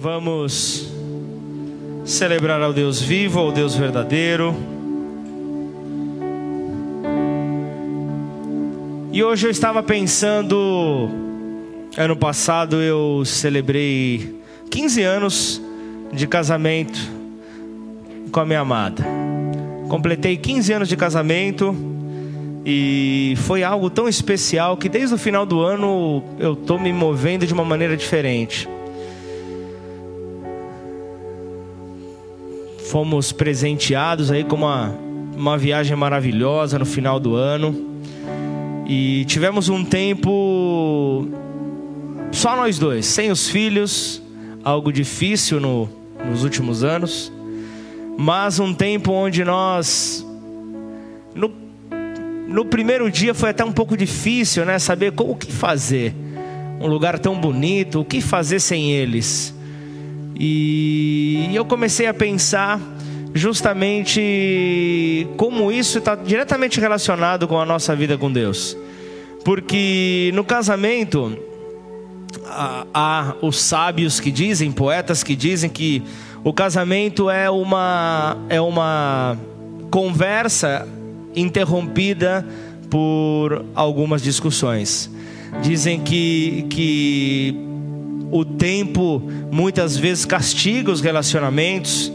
Vamos celebrar ao Deus vivo, ao Deus verdadeiro. E hoje eu estava pensando, ano passado eu celebrei 15 anos de casamento com a minha amada. Completei 15 anos de casamento e foi algo tão especial que desde o final do ano eu estou me movendo de uma maneira diferente. Fomos presenteados aí com uma, uma viagem maravilhosa no final do ano. E tivemos um tempo só nós dois, sem os filhos, algo difícil no, nos últimos anos, mas um tempo onde nós no no primeiro dia foi até um pouco difícil, né? Saber como, o que fazer. Um lugar tão bonito, o que fazer sem eles? E eu comecei a pensar justamente como isso está diretamente relacionado com a nossa vida com Deus. Porque no casamento, há os sábios que dizem, poetas que dizem que o casamento é uma, é uma conversa interrompida por algumas discussões. Dizem que, que o tempo muitas vezes castiga os relacionamentos,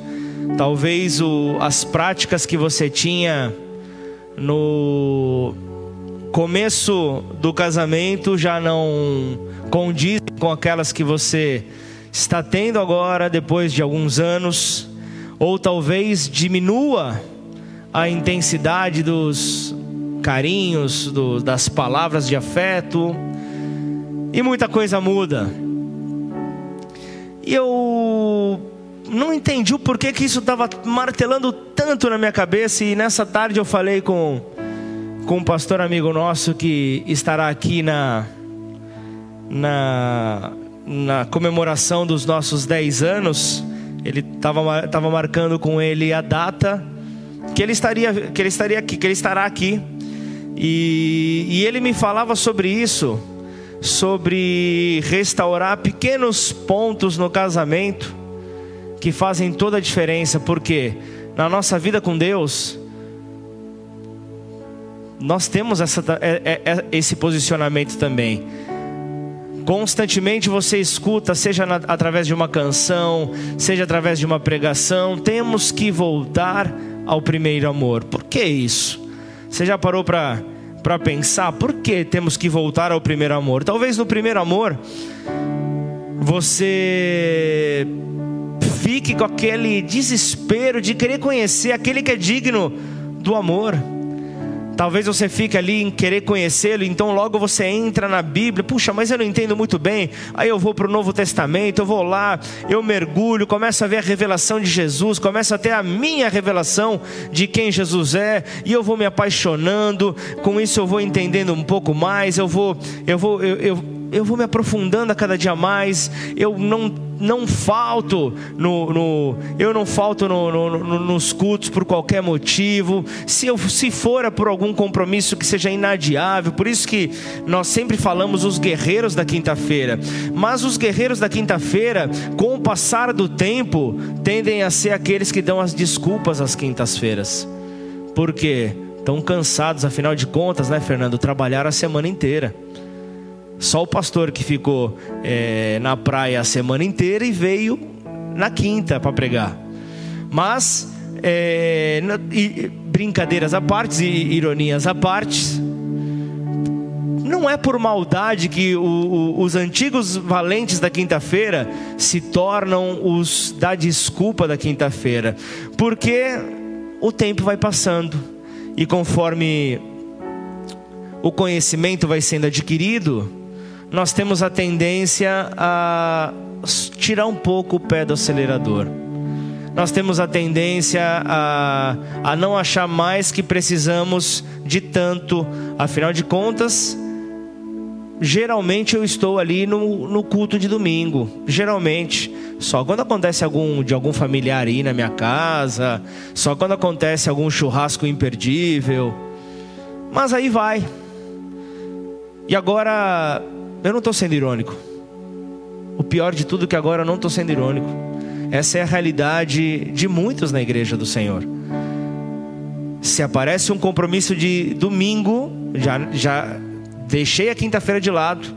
talvez o, as práticas que você tinha no começo do casamento já não condizem com aquelas que você está tendo agora, depois de alguns anos, ou talvez diminua a intensidade dos carinhos, do, das palavras de afeto, e muita coisa muda. E eu não entendi o porquê que isso estava martelando tanto na minha cabeça, e nessa tarde eu falei com, com um pastor amigo nosso que estará aqui na, na, na comemoração dos nossos 10 anos. Ele estava marcando com ele a data que ele estaria, que ele estaria aqui, que ele estará aqui. E, e ele me falava sobre isso, sobre restaurar pequenos pontos no casamento que fazem toda a diferença, porque na nossa vida com Deus nós temos essa, é, é, é, esse posicionamento também. Constantemente você escuta, seja na, através de uma canção, seja através de uma pregação, temos que voltar ao primeiro amor. Por que isso? Você já parou para para pensar por que temos que voltar ao primeiro amor? Talvez no primeiro amor você fique com aquele desespero de querer conhecer aquele que é digno do amor. Talvez você fique ali em querer conhecê-lo, então logo você entra na Bíblia. Puxa, mas eu não entendo muito bem. Aí eu vou para o Novo Testamento, eu vou lá, eu mergulho, começo a ver a revelação de Jesus, começo a ter a minha revelação de quem Jesus é, e eu vou me apaixonando. Com isso eu vou entendendo um pouco mais. Eu vou, eu vou, eu, eu, eu vou me aprofundando a cada dia mais. Eu não não falto no, no eu não falto no, no, nos cultos por qualquer motivo. Se eu se for por algum compromisso que seja inadiável, por isso que nós sempre falamos os guerreiros da quinta-feira. Mas os guerreiros da quinta-feira, com o passar do tempo, tendem a ser aqueles que dão as desculpas às quintas-feiras. Por quê? Estão cansados, afinal de contas, né, Fernando? Trabalhar a semana inteira. Só o pastor que ficou é, na praia a semana inteira e veio na quinta para pregar. Mas, é, e, brincadeiras à parte e ironias à parte, não é por maldade que o, o, os antigos valentes da quinta-feira se tornam os da desculpa da quinta-feira, porque o tempo vai passando e conforme o conhecimento vai sendo adquirido, nós temos a tendência a tirar um pouco o pé do acelerador. Nós temos a tendência a, a não achar mais que precisamos de tanto, afinal de contas, geralmente eu estou ali no, no culto de domingo. Geralmente, só quando acontece algum de algum familiar aí na minha casa, só quando acontece algum churrasco imperdível. Mas aí vai. E agora eu não estou sendo irônico. o pior de tudo é que agora eu não estou sendo irônico. Essa é a realidade de muitos na igreja do Senhor. Se aparece um compromisso de domingo, já, já deixei a quinta-feira de lado.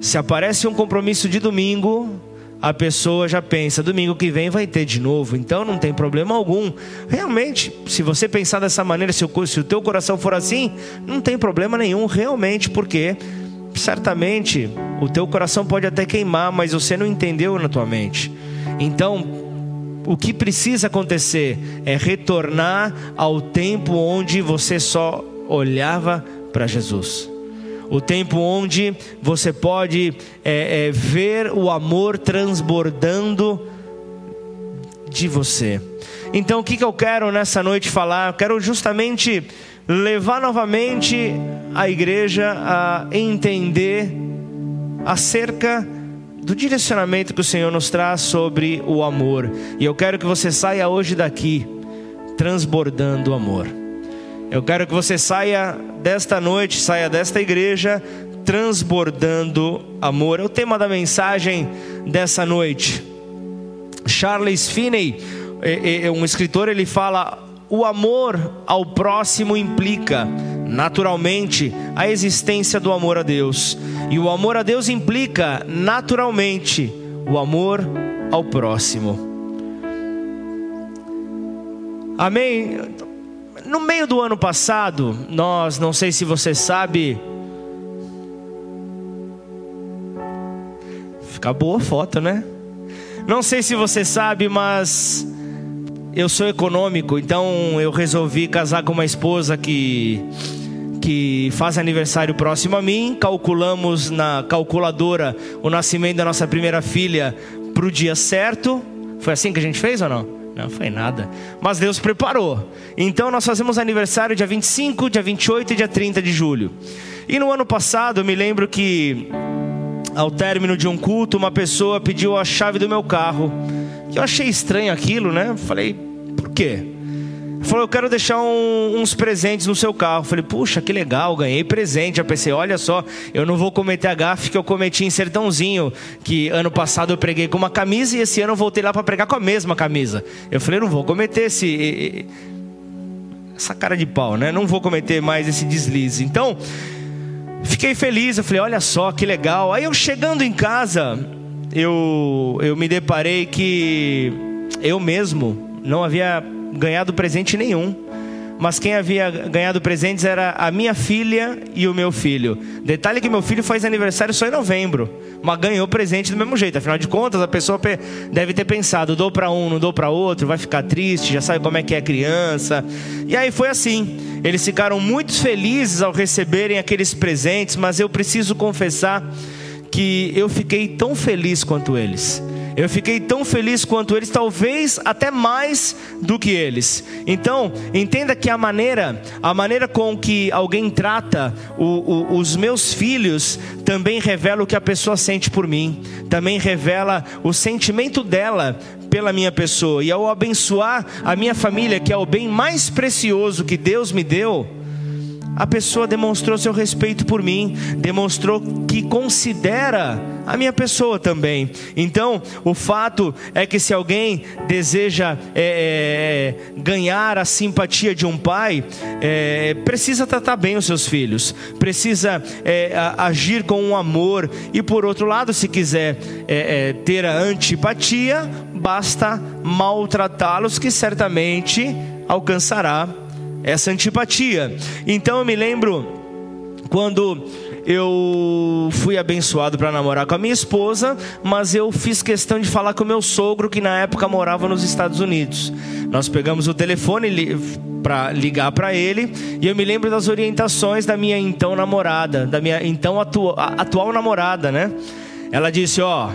Se aparece um compromisso de domingo, a pessoa já pensa, domingo que vem vai ter de novo, então não tem problema algum. Realmente, se você pensar dessa maneira, se o, se o teu coração for assim, não tem problema nenhum, realmente, porque certamente o teu coração pode até queimar, mas você não entendeu na tua mente. Então, o que precisa acontecer é retornar ao tempo onde você só olhava para Jesus o tempo onde você pode é, é, ver o amor transbordando de você. Então, o que, que eu quero nessa noite falar? Eu quero justamente levar novamente a igreja a entender acerca do direcionamento que o Senhor nos traz sobre o amor. E eu quero que você saia hoje daqui transbordando amor. Eu quero que você saia desta noite, saia desta igreja transbordando amor. É o tema da mensagem dessa noite. Charles Finney, é, é um escritor, ele fala: o amor ao próximo implica naturalmente a existência do amor a Deus, e o amor a Deus implica naturalmente o amor ao próximo. Amém? No meio do ano passado, nós, não sei se você sabe. Fica boa a foto, né? Não sei se você sabe, mas eu sou econômico, então eu resolvi casar com uma esposa que que faz aniversário próximo a mim. Calculamos na calculadora o nascimento da nossa primeira filha para o dia certo. Foi assim que a gente fez ou não? Não foi nada. Mas Deus preparou. Então nós fazemos aniversário dia 25, dia 28 e dia 30 de julho. E no ano passado eu me lembro que ao término de um culto, uma pessoa pediu a chave do meu carro. Eu achei estranho aquilo, né? Falei, quê? falou: Eu quero deixar um, uns presentes no seu carro. falei: Puxa, que legal, ganhei presente. Eu pensei: Olha só, eu não vou cometer a gafe que eu cometi em Sertãozinho. Que ano passado eu preguei com uma camisa e esse ano eu voltei lá para pregar com a mesma camisa. Eu falei: Não vou cometer esse. Essa cara de pau, né? Não vou cometer mais esse deslize. Então, fiquei feliz. Eu falei: Olha só, que legal. Aí eu chegando em casa, eu, eu me deparei que eu mesmo não havia ganhado presente nenhum. Mas quem havia ganhado presentes era a minha filha e o meu filho. Detalhe que meu filho faz aniversário só em novembro, mas ganhou presente do mesmo jeito. Afinal de contas, a pessoa deve ter pensado: dou para um, não dou para outro, vai ficar triste, já sabe como é que é criança. E aí foi assim. Eles ficaram muito felizes ao receberem aqueles presentes, mas eu preciso confessar que eu fiquei tão feliz quanto eles. Eu fiquei tão feliz quanto eles, talvez até mais do que eles. Então, entenda que a maneira, a maneira com que alguém trata o, o, os meus filhos também revela o que a pessoa sente por mim, também revela o sentimento dela pela minha pessoa. E ao abençoar a minha família, que é o bem mais precioso que Deus me deu, a pessoa demonstrou seu respeito por mim, demonstrou que considera a minha pessoa também. Então, o fato é que se alguém deseja é, é, ganhar a simpatia de um pai, é, precisa tratar bem os seus filhos, precisa é, agir com um amor, e por outro lado, se quiser é, é, ter a antipatia, basta maltratá-los, que certamente alcançará essa antipatia. Então eu me lembro quando eu fui abençoado para namorar com a minha esposa, mas eu fiz questão de falar com o meu sogro que na época morava nos Estados Unidos. Nós pegamos o telefone para ligar para ele e eu me lembro das orientações da minha então namorada, da minha então atu atual namorada, né? Ela disse: ó,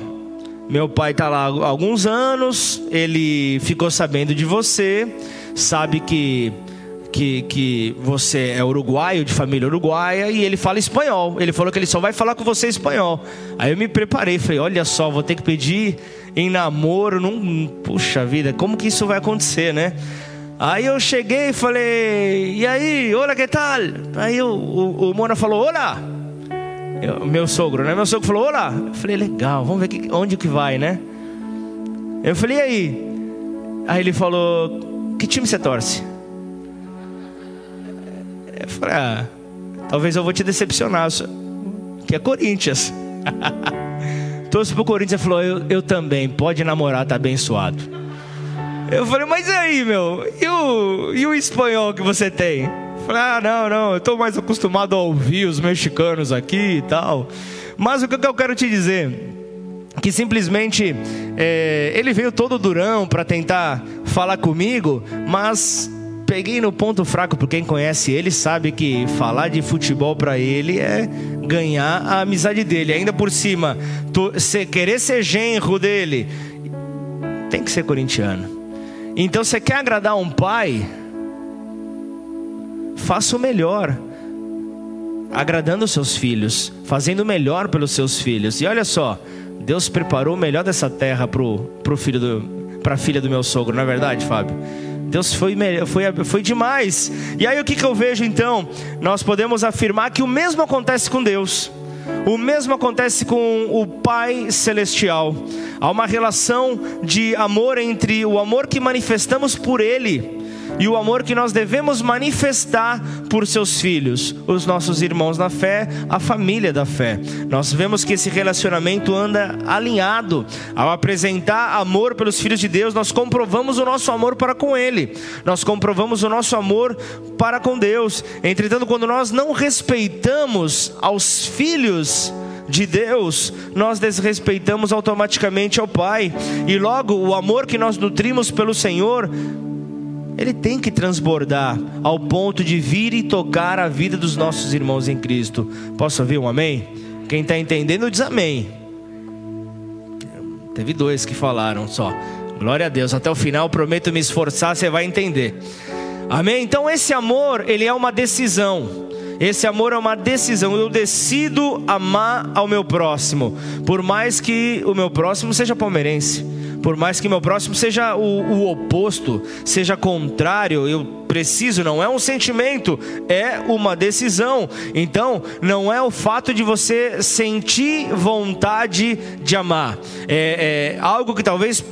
meu pai tá lá há alguns anos, ele ficou sabendo de você, sabe que que, que você é uruguaio, de família uruguaia, e ele fala espanhol. Ele falou que ele só vai falar com você espanhol. Aí eu me preparei, falei: olha só, vou ter que pedir em namoro. Não, puxa vida, como que isso vai acontecer, né? Aí eu cheguei e falei: e aí, olá, que tal? Aí o, o, o Mona falou: olá. Eu, meu sogro, né? Meu sogro falou: Olá. Eu falei: Legal, vamos ver que, onde que vai, né? Eu falei: E aí? Aí ele falou: Que time você torce? Eu falei: Ah, talvez eu vou te decepcionar, que é Corinthians. Torço pro Corinthians e falou: eu, eu também, pode namorar, tá abençoado. Eu falei: Mas e aí, meu? E o, e o espanhol que você tem? Falei, ah, não, não, eu estou mais acostumado a ouvir os mexicanos aqui e tal. Mas o que eu quero te dizer? Que simplesmente é, ele veio todo durão para tentar falar comigo, mas peguei no ponto fraco, porque quem conhece ele sabe que falar de futebol para ele é ganhar a amizade dele. Ainda por cima, tu, se, querer ser genro dele, tem que ser corintiano. Então você quer agradar um pai? faça o melhor, agradando os seus filhos, fazendo o melhor pelos seus filhos. E olha só, Deus preparou o melhor dessa terra pro, pro filho do para filha do meu sogro, não é verdade, Fábio? Deus foi, foi, foi demais. E aí o que, que eu vejo então? Nós podemos afirmar que o mesmo acontece com Deus. O mesmo acontece com o Pai Celestial. Há uma relação de amor entre o amor que manifestamos por Ele e o amor que nós devemos manifestar por seus filhos, os nossos irmãos na fé, a família da fé. Nós vemos que esse relacionamento anda alinhado. Ao apresentar amor pelos filhos de Deus, nós comprovamos o nosso amor para com Ele, nós comprovamos o nosso amor para com Deus. Entretanto, quando nós não respeitamos aos filhos, de Deus, nós desrespeitamos automaticamente ao Pai, e logo o amor que nós nutrimos pelo Senhor ele tem que transbordar ao ponto de vir e tocar a vida dos nossos irmãos em Cristo. Posso ouvir um amém? Quem está entendendo diz amém. Teve dois que falaram só. Glória a Deus. Até o final, prometo me esforçar, você vai entender. Amém? Então esse amor, ele é uma decisão. Esse amor é uma decisão. Eu decido amar ao meu próximo, por mais que o meu próximo seja palmeirense por mais que meu próximo seja o, o oposto, seja contrário, eu preciso, não é um sentimento, é uma decisão. Então, não é o fato de você sentir vontade de amar, é, é algo que talvez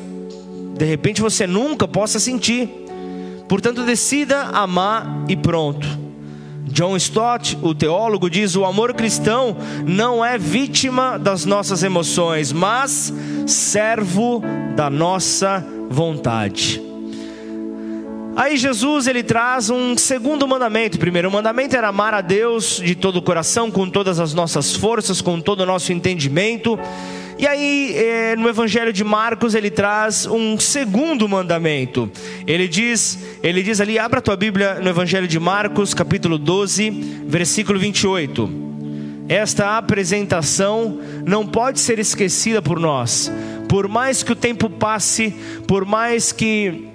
de repente você nunca possa sentir. Portanto, decida amar e pronto. John Stott, o teólogo, diz: o amor cristão não é vítima das nossas emoções, mas servo da nossa vontade. Aí Jesus ele traz um segundo mandamento. O primeiro mandamento era amar a Deus de todo o coração, com todas as nossas forças, com todo o nosso entendimento. E aí, eh, no Evangelho de Marcos, ele traz um segundo mandamento. Ele diz, ele diz ali, abra tua Bíblia no Evangelho de Marcos, capítulo 12, versículo 28. Esta apresentação não pode ser esquecida por nós. Por mais que o tempo passe, por mais que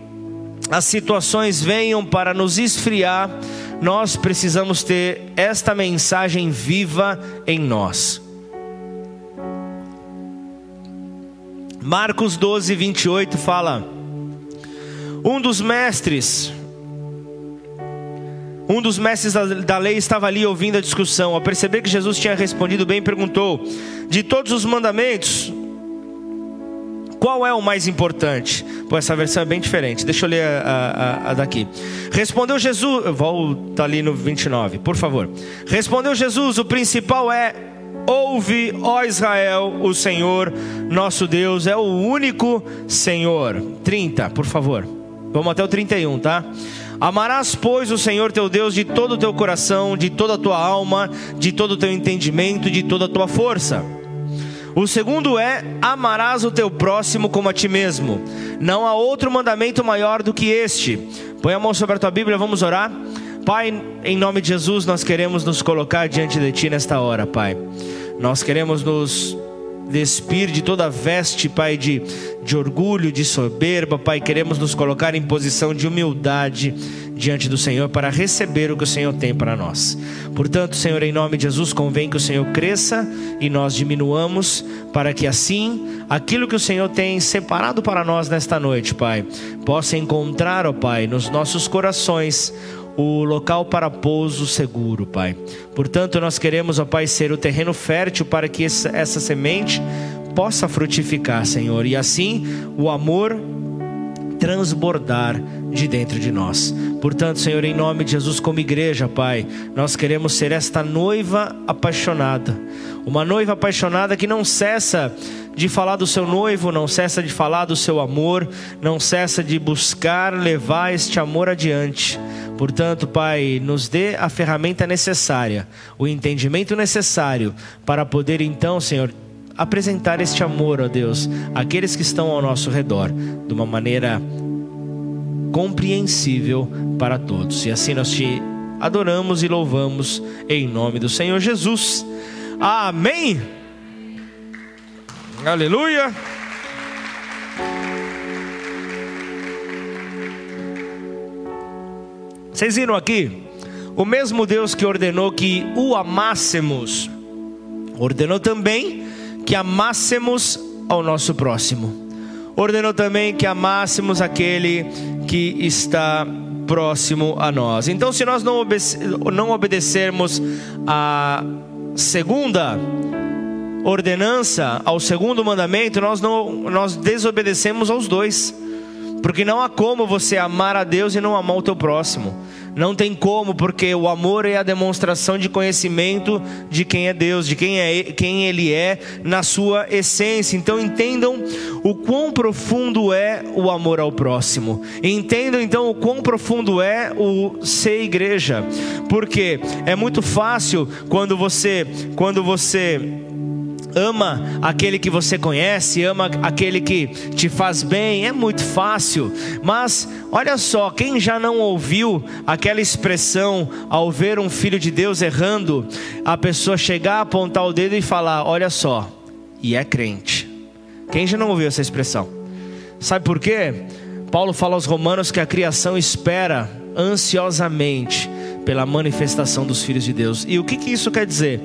as situações venham para nos esfriar, nós precisamos ter esta mensagem viva em nós. Marcos 12, 28 fala: Um dos mestres, um dos mestres da, lei estava ali ouvindo a discussão. Ao perceber que Jesus tinha respondido bem, perguntou: De todos os mandamentos, qual é o mais importante? Pô, essa versão é bem diferente. Deixa eu ler a, a, a daqui. Respondeu Jesus, volta ali no 29, por favor. Respondeu Jesus: O principal é Ouve, ó Israel, o Senhor nosso Deus é o único Senhor. 30, por favor. Vamos até o 31, tá? Amarás, pois, o Senhor teu Deus de todo o teu coração, de toda a tua alma, de todo o teu entendimento, de toda a tua força. O segundo é: amarás o teu próximo como a ti mesmo. Não há outro mandamento maior do que este. Põe a mão sobre a tua Bíblia, vamos orar. Pai, em nome de Jesus, nós queremos nos colocar diante de Ti nesta hora, Pai. Nós queremos nos despir de toda veste, Pai, de, de orgulho, de soberba, Pai. Queremos nos colocar em posição de humildade diante do Senhor para receber o que o Senhor tem para nós. Portanto, Senhor, em nome de Jesus, convém que o Senhor cresça e nós diminuamos, para que assim aquilo que o Senhor tem separado para nós nesta noite, Pai, possa encontrar, ó Pai, nos nossos corações o local para pouso seguro, Pai. Portanto, nós queremos, ó Pai, ser o terreno fértil para que essa, essa semente possa frutificar, Senhor, e assim o amor transbordar de dentro de nós. Portanto, Senhor, em nome de Jesus, como igreja, Pai, nós queremos ser esta noiva apaixonada, uma noiva apaixonada que não cessa de falar do seu noivo, não cessa de falar do seu amor, não cessa de buscar levar este amor adiante. Portanto, Pai, nos dê a ferramenta necessária, o entendimento necessário para poder então, Senhor, apresentar este amor, ó Deus, àqueles que estão ao nosso redor, de uma maneira compreensível para todos. E assim nós te adoramos e louvamos em nome do Senhor Jesus. Amém. Aleluia. Vocês viram aqui? O mesmo Deus que ordenou que o amássemos, ordenou também que amássemos ao nosso próximo. Ordenou também que amássemos aquele que está próximo a nós. Então, se nós não, obede não obedecermos a segunda ordenança, ao segundo mandamento, nós, não, nós desobedecemos aos dois. Porque não há como você amar a Deus e não amar o teu próximo. Não tem como, porque o amor é a demonstração de conhecimento de quem é Deus, de quem, é, quem Ele é na sua essência. Então entendam o quão profundo é o amor ao próximo. Entendam então o quão profundo é o ser igreja. Porque é muito fácil quando você, quando você ama aquele que você conhece, ama aquele que te faz bem, é muito fácil. Mas olha só, quem já não ouviu aquela expressão ao ver um filho de Deus errando, a pessoa chegar, apontar o dedo e falar: Olha só, e é crente. Quem já não ouviu essa expressão? Sabe por quê? Paulo fala aos Romanos que a criação espera ansiosamente pela manifestação dos filhos de Deus. E o que, que isso quer dizer?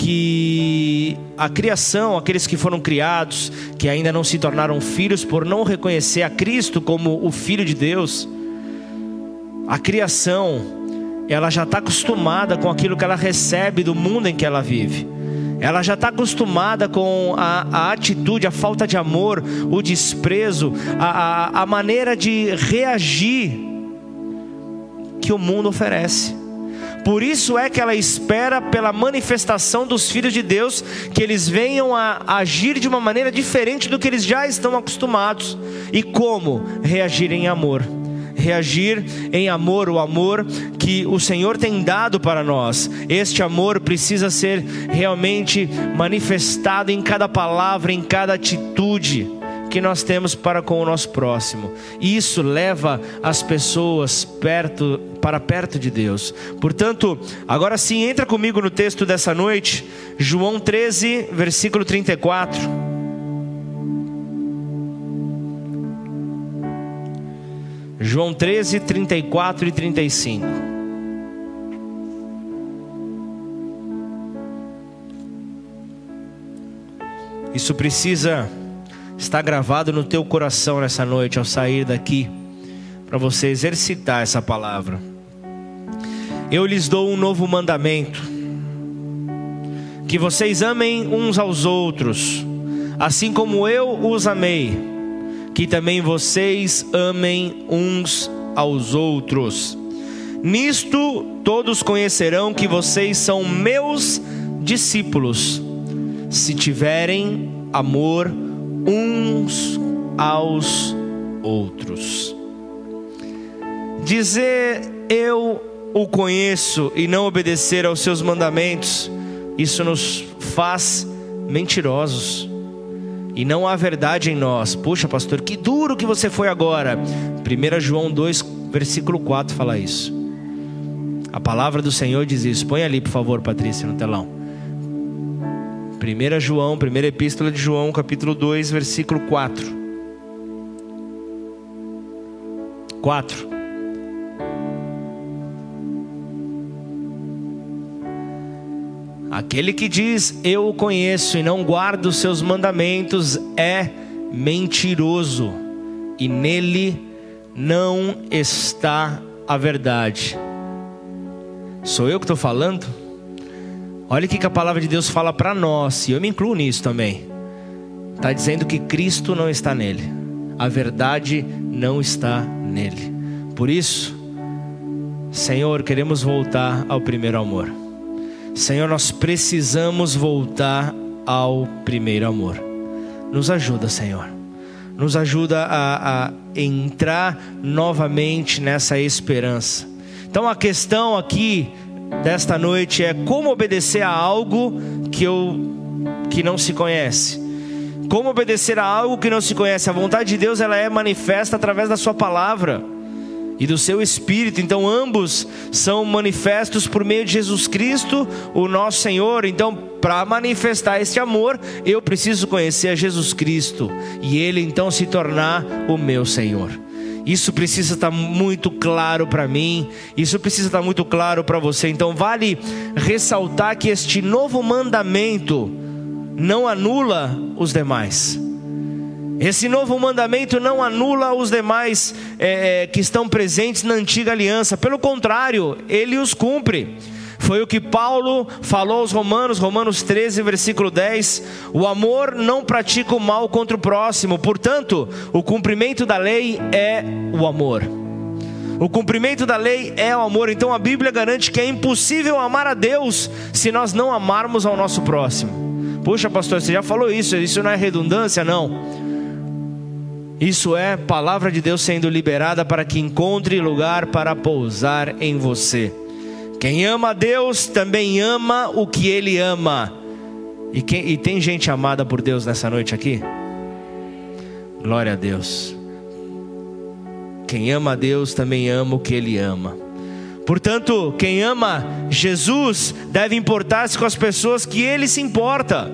Que a criação, aqueles que foram criados, que ainda não se tornaram filhos por não reconhecer a Cristo como o Filho de Deus, a criação, ela já está acostumada com aquilo que ela recebe do mundo em que ela vive. Ela já está acostumada com a, a, atitude, a falta de amor, o desprezo, a, a, a maneira de reagir que o mundo oferece. Por isso é que ela espera pela manifestação dos filhos de Deus, que eles venham a agir de uma maneira diferente do que eles já estão acostumados. E como? Reagir em amor. Reagir em amor, o amor que o Senhor tem dado para nós. Este amor precisa ser realmente manifestado em cada palavra, em cada atitude que nós temos para com o nosso próximo. E isso leva as pessoas perto para perto de Deus. Portanto, agora sim, entra comigo no texto dessa noite, João 13, versículo 34. João 13, 34 e 35. Isso precisa está gravado no teu coração nessa noite ao sair daqui, para você exercitar essa palavra. Eu lhes dou um novo mandamento: que vocês amem uns aos outros, assim como eu os amei, que também vocês amem uns aos outros. Nisto todos conhecerão que vocês são meus discípulos, se tiverem amor uns aos outros. Dizer eu o conheço e não obedecer aos seus mandamentos, isso nos faz mentirosos. E não há verdade em nós. Puxa, pastor, que duro que você foi agora. 1 João 2, versículo 4 fala isso. A palavra do Senhor diz isso. Põe ali, por favor, Patrícia, no telão. 1 João, primeira epístola de João, capítulo 2, versículo 4. 4. Aquele que diz eu o conheço e não guarda os seus mandamentos é mentiroso, e nele não está a verdade. Sou eu que estou falando? Olha o que a palavra de Deus fala para nós, e eu me incluo nisso também. Está dizendo que Cristo não está nele, a verdade não está nele. Por isso, Senhor, queremos voltar ao primeiro amor. Senhor, nós precisamos voltar ao primeiro amor. Nos ajuda, Senhor. Nos ajuda a, a entrar novamente nessa esperança. Então a questão aqui desta noite é como obedecer a algo que eu que não se conhece. Como obedecer a algo que não se conhece? A vontade de Deus ela é manifesta através da sua palavra e do seu espírito. Então ambos são manifestos por meio de Jesus Cristo, o nosso Senhor. Então, para manifestar este amor, eu preciso conhecer a Jesus Cristo e ele então se tornar o meu Senhor. Isso precisa estar muito claro para mim, isso precisa estar muito claro para você. Então, vale ressaltar que este novo mandamento não anula os demais. Esse novo mandamento não anula os demais é, que estão presentes na antiga aliança, pelo contrário, ele os cumpre. Foi o que Paulo falou aos Romanos, Romanos 13, versículo 10: O amor não pratica o mal contra o próximo, portanto, o cumprimento da lei é o amor. O cumprimento da lei é o amor, então a Bíblia garante que é impossível amar a Deus se nós não amarmos ao nosso próximo. Puxa, pastor, você já falou isso, isso não é redundância? Não. Isso é palavra de Deus sendo liberada para que encontre lugar para pousar em você. Quem ama a Deus também ama o que Ele ama. E, quem, e tem gente amada por Deus nessa noite aqui? Glória a Deus. Quem ama a Deus também ama o que Ele ama. Portanto, quem ama Jesus deve importar-se com as pessoas que Ele se importa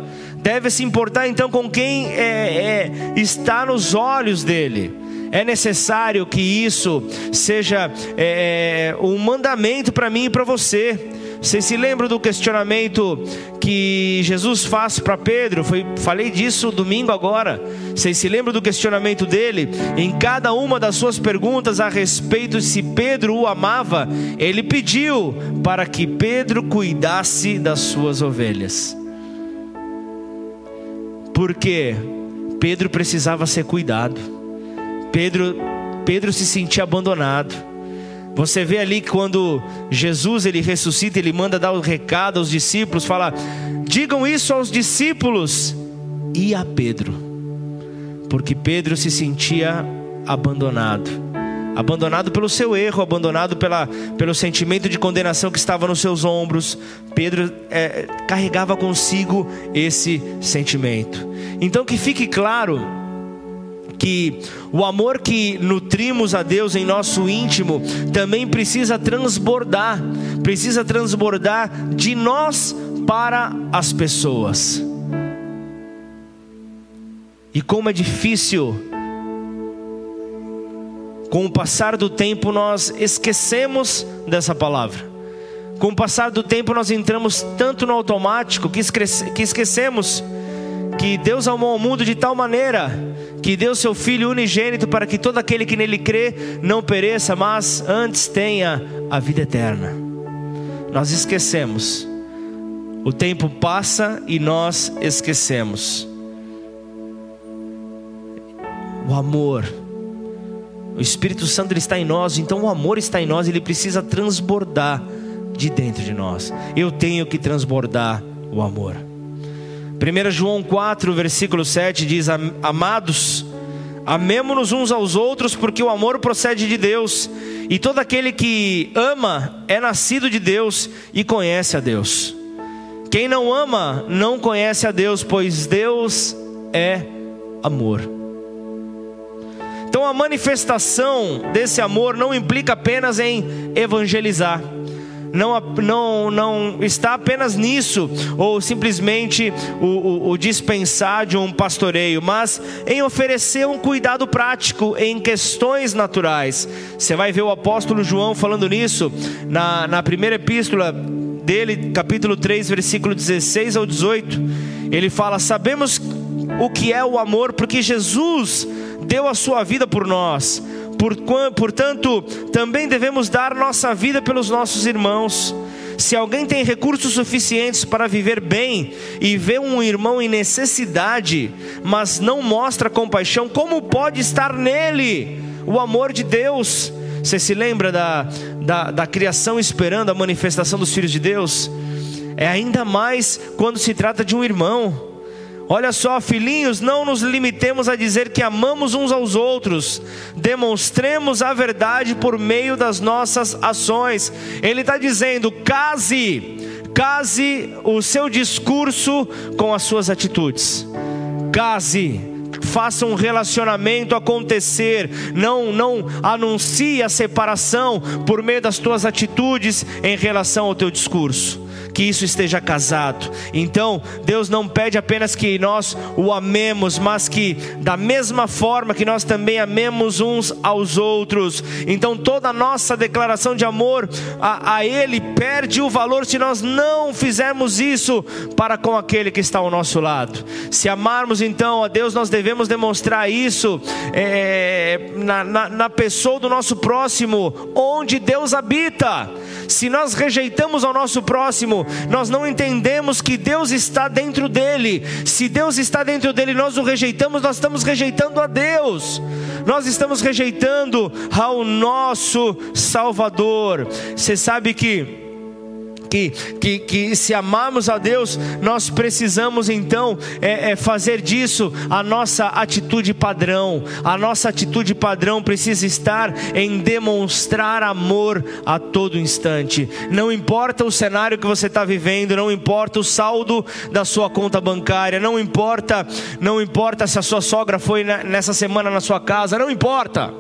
deve se importar então com quem é, é, está nos olhos dele. É necessário que isso seja é, é um mandamento para mim e para você. Você se lembra do questionamento que Jesus faz para Pedro? Foi, falei disso domingo agora. Você se lembra do questionamento dele? Em cada uma das suas perguntas a respeito de se Pedro o amava, ele pediu para que Pedro cuidasse das suas ovelhas porque Pedro precisava ser cuidado. Pedro, Pedro se sentia abandonado. Você vê ali quando Jesus ele ressuscita, ele manda dar o recado aos discípulos, fala: "Digam isso aos discípulos e a Pedro". Porque Pedro se sentia abandonado abandonado pelo seu erro, abandonado pela, pelo sentimento de condenação que estava nos seus ombros. Pedro é, carregava consigo esse sentimento. Então, que fique claro que o amor que nutrimos a Deus em nosso íntimo também precisa transbordar, precisa transbordar de nós para as pessoas. E como é difícil com o passar do tempo, nós esquecemos dessa palavra. Com o passar do tempo, nós entramos tanto no automático que, que esquecemos que Deus amou o mundo de tal maneira que deu seu Filho unigênito para que todo aquele que nele crê não pereça, mas antes tenha a vida eterna. Nós esquecemos. O tempo passa e nós esquecemos. O amor o Espírito Santo ele está em nós, então o amor está em nós, ele precisa transbordar de dentro de nós. Eu tenho que transbordar o amor. 1 João 4, versículo 7 diz: Amados, amemo-nos uns aos outros, porque o amor procede de Deus, e todo aquele que ama é nascido de Deus e conhece a Deus. Quem não ama não conhece a Deus, pois Deus é amor. Então a manifestação desse amor não implica apenas em evangelizar. Não, não, não está apenas nisso, ou simplesmente o, o, o, dispensar de um pastoreio, mas em oferecer um cuidado prático em questões naturais. Você vai ver o apóstolo João falando nisso na, na primeira epístola dele, capítulo 3, versículo 16 ao 18. Ele fala: Sabemos o que é o amor, porque Jesus deu a sua vida por nós. Portanto, também devemos dar nossa vida pelos nossos irmãos. Se alguém tem recursos suficientes para viver bem e vê um irmão em necessidade, mas não mostra compaixão, como pode estar nele o amor de Deus? Você se lembra da, da, da criação esperando a manifestação dos filhos de Deus? É ainda mais quando se trata de um irmão. Olha só, filhinhos, não nos limitemos a dizer que amamos uns aos outros, demonstremos a verdade por meio das nossas ações. Ele está dizendo: case, case o seu discurso com as suas atitudes, case faça um relacionamento acontecer, não não anuncie a separação por meio das tuas atitudes em relação ao teu discurso que isso esteja casado. Então, Deus não pede apenas que nós o amemos, mas que da mesma forma que nós também amemos uns aos outros. Então, toda nossa declaração de amor a, a Ele perde o valor se nós não fizermos isso para com aquele que está ao nosso lado. Se amarmos então a Deus, nós devemos demonstrar isso é, na, na, na pessoa do nosso próximo, onde Deus habita. Se nós rejeitamos ao nosso próximo, nós não entendemos que Deus está dentro dele. Se Deus está dentro dele, nós o rejeitamos, nós estamos rejeitando a Deus. Nós estamos rejeitando ao nosso Salvador. Você sabe que que, que, que se amarmos a Deus, nós precisamos então é, é fazer disso a nossa atitude padrão. A nossa atitude padrão precisa estar em demonstrar amor a todo instante. Não importa o cenário que você está vivendo, não importa o saldo da sua conta bancária, não importa, não importa se a sua sogra foi nessa semana na sua casa, não importa.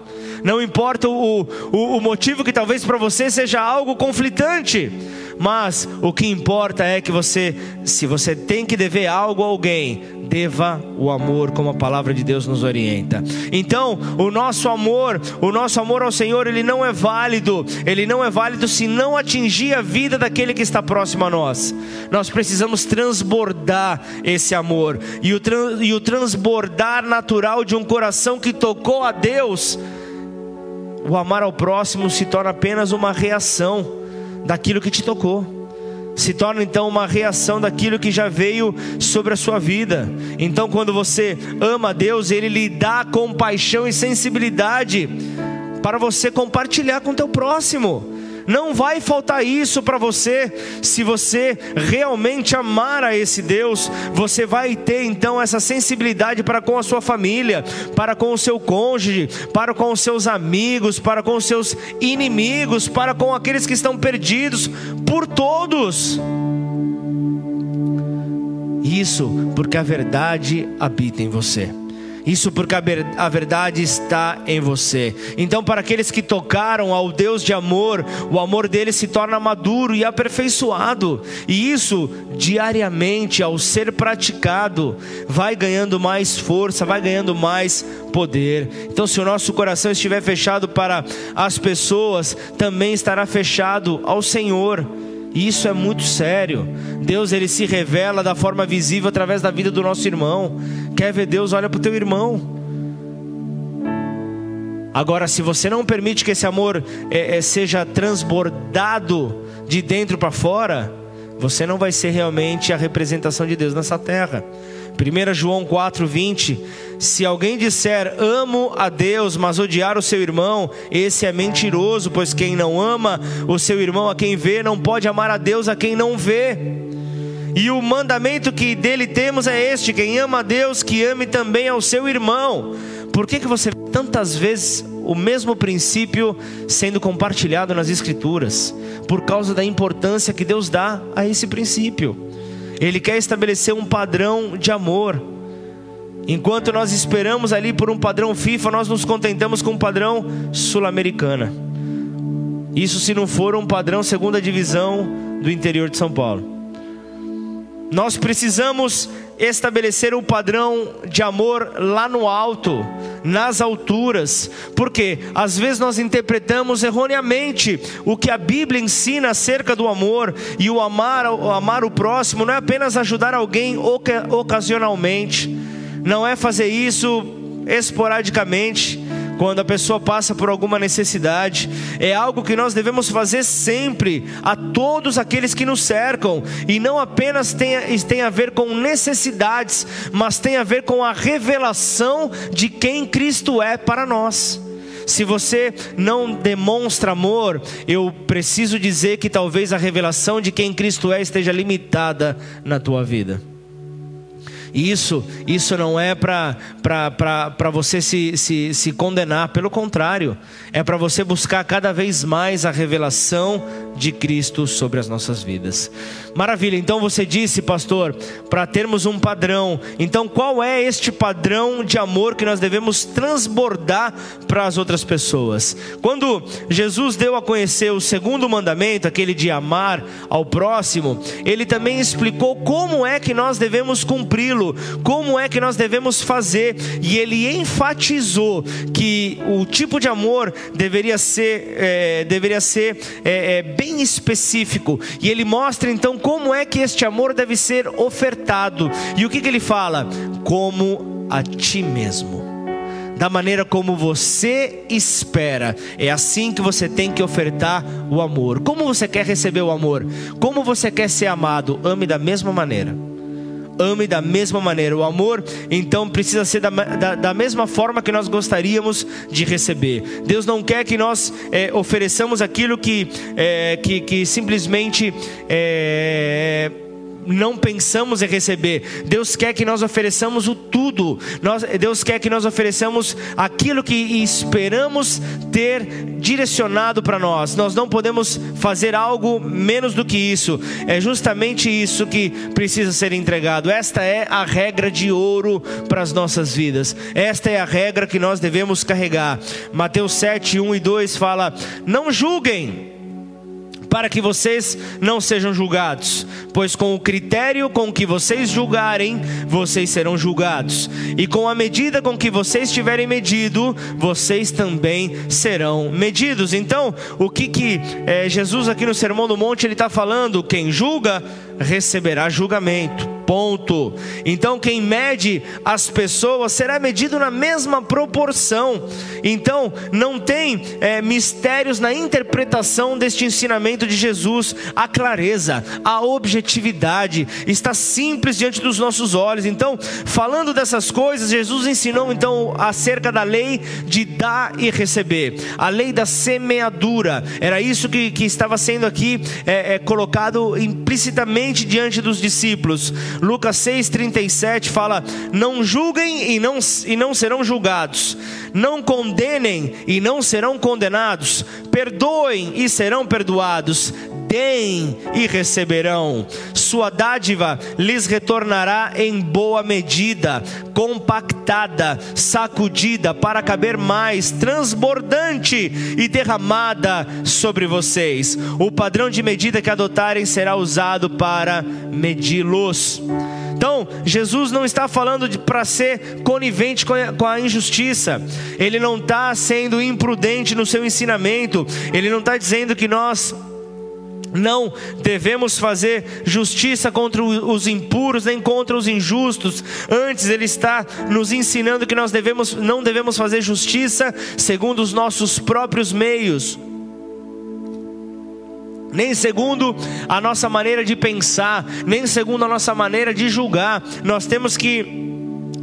Não importa o, o, o motivo que talvez para você seja algo conflitante mas o que importa é que você, se você tem que dever algo a alguém, deva o amor, como a palavra de Deus nos orienta. Então, o nosso amor, o nosso amor ao Senhor, ele não é válido, ele não é válido se não atingir a vida daquele que está próximo a nós. Nós precisamos transbordar esse amor, e o, e o transbordar natural de um coração que tocou a Deus, o amar ao próximo se torna apenas uma reação daquilo que te tocou. Se torna então uma reação daquilo que já veio sobre a sua vida. Então, quando você ama a Deus, Ele lhe dá compaixão e sensibilidade para você compartilhar com o teu próximo. Não vai faltar isso para você, se você realmente amar a esse Deus, você vai ter então essa sensibilidade para com a sua família, para com o seu cônjuge, para com os seus amigos, para com os seus inimigos, para com aqueles que estão perdidos, por todos. Isso porque a verdade habita em você. Isso porque a verdade está em você. Então, para aqueles que tocaram ao Deus de amor, o amor dele se torna maduro e aperfeiçoado. E isso, diariamente, ao ser praticado, vai ganhando mais força, vai ganhando mais poder. Então, se o nosso coração estiver fechado para as pessoas, também estará fechado ao Senhor. E isso é muito sério. Deus ele se revela da forma visível através da vida do nosso irmão. Quer ver Deus? Olha para o teu irmão. Agora, se você não permite que esse amor é, é, seja transbordado de dentro para fora, você não vai ser realmente a representação de Deus nessa terra. 1 João 4,20: Se alguém disser amo a Deus, mas odiar o seu irmão, esse é mentiroso, pois quem não ama o seu irmão a quem vê, não pode amar a Deus a quem não vê. E o mandamento que dele temos é este: quem ama a Deus, que ame também ao seu irmão. Por que, que você vê tantas vezes o mesmo princípio sendo compartilhado nas Escrituras? Por causa da importância que Deus dá a esse princípio. Ele quer estabelecer um padrão de amor. Enquanto nós esperamos ali por um padrão FIFA, nós nos contentamos com um padrão sul-americana. Isso se não for um padrão segunda divisão do interior de São Paulo. Nós precisamos estabelecer um padrão de amor lá no alto, nas alturas, porque às vezes nós interpretamos erroneamente o que a Bíblia ensina acerca do amor e o amar, o amar o próximo não é apenas ajudar alguém ocasionalmente, não é fazer isso esporadicamente, quando a pessoa passa por alguma necessidade, é algo que nós devemos fazer sempre a todos aqueles que nos cercam, e não apenas tem, tem a ver com necessidades, mas tem a ver com a revelação de quem Cristo é para nós. Se você não demonstra amor, eu preciso dizer que talvez a revelação de quem Cristo é esteja limitada na tua vida. Isso, isso não é para você se, se, se condenar, pelo contrário, é para você buscar cada vez mais a revelação de Cristo sobre as nossas vidas. Maravilha, então você disse, pastor, para termos um padrão. Então, qual é este padrão de amor que nós devemos transbordar para as outras pessoas? Quando Jesus deu a conhecer o segundo mandamento, aquele de amar ao próximo, ele também explicou como é que nós devemos cumpri-lo, como é que nós devemos fazer, e ele enfatizou que o tipo de amor deveria ser, é, deveria ser é, é, bem específico, e ele mostra então como é que este amor deve ser ofertado. E o que, que ele fala? Como a ti mesmo da maneira como você espera. É assim que você tem que ofertar o amor. Como você quer receber o amor? Como você quer ser amado? Ame da mesma maneira. Ame da mesma maneira. O amor, então, precisa ser da, da, da mesma forma que nós gostaríamos de receber. Deus não quer que nós é, ofereçamos aquilo que, é, que, que simplesmente. É, não pensamos em receber. Deus quer que nós ofereçamos o tudo. Nós, Deus quer que nós ofereçamos aquilo que esperamos ter direcionado para nós. Nós não podemos fazer algo menos do que isso. É justamente isso que precisa ser entregado. Esta é a regra de ouro para as nossas vidas. Esta é a regra que nós devemos carregar. Mateus 7, 1 e 2 fala: Não julguem para que vocês não sejam julgados, pois com o critério com que vocês julgarem, vocês serão julgados, e com a medida com que vocês tiverem medido, vocês também serão medidos. Então, o que que é, Jesus aqui no Sermão do Monte ele está falando? Quem julga receberá julgamento. Ponto. Então, quem mede as pessoas será medido na mesma proporção. Então, não tem é, mistérios na interpretação deste ensinamento de Jesus. A clareza, a objetividade está simples diante dos nossos olhos. Então, falando dessas coisas, Jesus ensinou então acerca da lei de dar e receber, a lei da semeadura. Era isso que, que estava sendo aqui é, é, colocado implicitamente diante dos discípulos. Lucas 6,37 fala: Não julguem e não, e não serão julgados, não condenem e não serão condenados, perdoem e serão perdoados, deem e receberão, sua dádiva lhes retornará em boa medida, compactada, sacudida, para caber mais, transbordante e derramada sobre vocês. O padrão de medida que adotarem será usado para medi-los. Então, Jesus não está falando para ser conivente com a, com a, injustiça, ele não está sendo imprudente no seu ensinamento, ele não está dizendo que nós não devemos fazer justiça contra os impuros, nem contra os injustos. Antes ele está nos ensinando que nós devemos, não devemos fazer justiça segundo os nossos próprios meios. Nem segundo a nossa maneira de pensar, nem segundo a nossa maneira de julgar. Nós temos que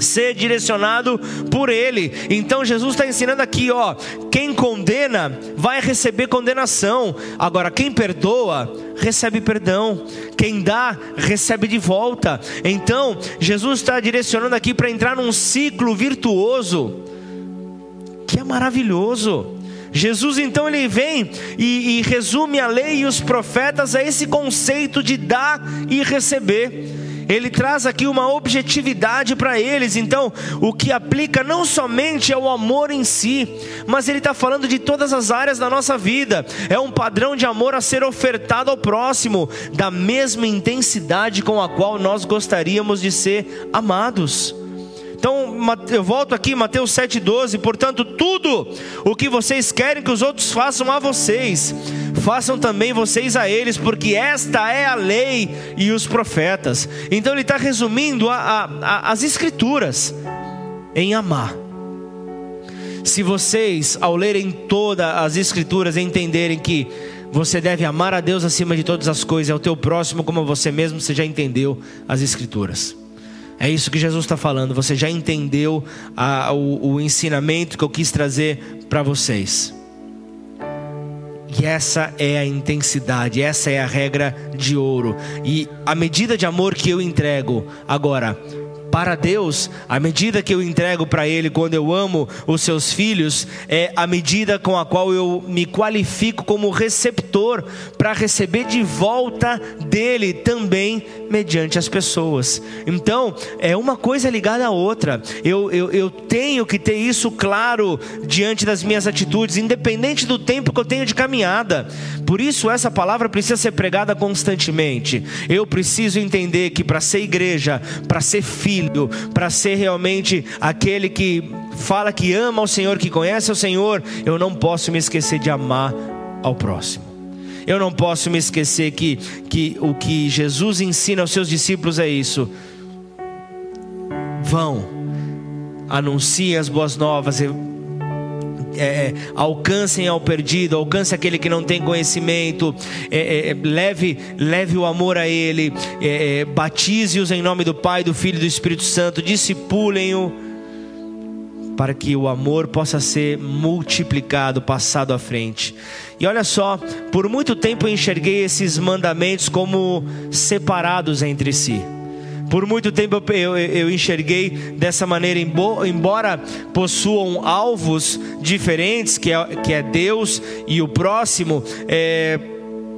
ser direcionado por Ele. Então Jesus está ensinando aqui, ó, quem condena vai receber condenação. Agora quem perdoa recebe perdão. Quem dá recebe de volta. Então Jesus está direcionando aqui para entrar num ciclo virtuoso que é maravilhoso. Jesus então ele vem e, e resume a lei e os profetas a esse conceito de dar e receber ele traz aqui uma objetividade para eles. Então, o que aplica não somente ao amor em si, mas ele está falando de todas as áreas da nossa vida. É um padrão de amor a ser ofertado ao próximo, da mesma intensidade com a qual nós gostaríamos de ser amados. Então, eu volto aqui, Mateus 7,12. Portanto, tudo o que vocês querem que os outros façam a vocês, façam também vocês a eles, porque esta é a lei e os profetas. Então, ele está resumindo a, a, a, as Escrituras em amar. Se vocês, ao lerem todas as Escrituras, entenderem que você deve amar a Deus acima de todas as coisas, ao teu próximo como você mesmo, você já entendeu as Escrituras. É isso que Jesus está falando. Você já entendeu a, o, o ensinamento que eu quis trazer para vocês. E essa é a intensidade, essa é a regra de ouro. E a medida de amor que eu entrego agora para Deus, a medida que eu entrego para Ele quando eu amo os seus filhos, é a medida com a qual eu me qualifico como receptor para receber de volta dele também mediante as pessoas. Então, é uma coisa ligada à outra. Eu, eu, eu tenho que ter isso claro diante das minhas atitudes, independente do tempo que eu tenho de caminhada. Por isso, essa palavra precisa ser pregada constantemente. Eu preciso entender que para ser igreja, para ser filho, para ser realmente aquele que fala que ama ao Senhor, que conhece o Senhor, eu não posso me esquecer de amar ao próximo. Eu não posso me esquecer que, que o que Jesus ensina aos seus discípulos é isso. Vão, anunciem as boas novas, é, é, alcancem ao perdido, alcance aquele que não tem conhecimento, é, é, leve, leve o amor a ele, é, é, batize-os em nome do Pai, do Filho e do Espírito Santo, discipulem-o para que o amor possa ser multiplicado, passado à frente. E olha só, por muito tempo eu enxerguei esses mandamentos como separados entre si. Por muito tempo eu, eu, eu enxerguei dessa maneira, embora possuam alvos diferentes, que é, que é Deus e o próximo, é,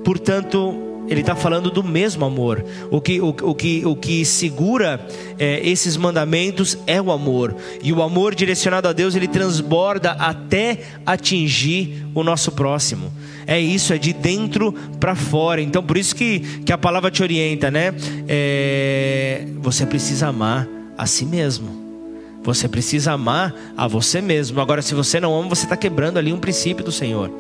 portanto, ele está falando do mesmo amor. O que, o, o que, o que segura é, esses mandamentos é o amor. E o amor direcionado a Deus, ele transborda até atingir o nosso próximo. É isso, é de dentro para fora. Então, por isso que, que a palavra te orienta, né? É, você precisa amar a si mesmo. Você precisa amar a você mesmo. Agora, se você não ama, você está quebrando ali um princípio do Senhor.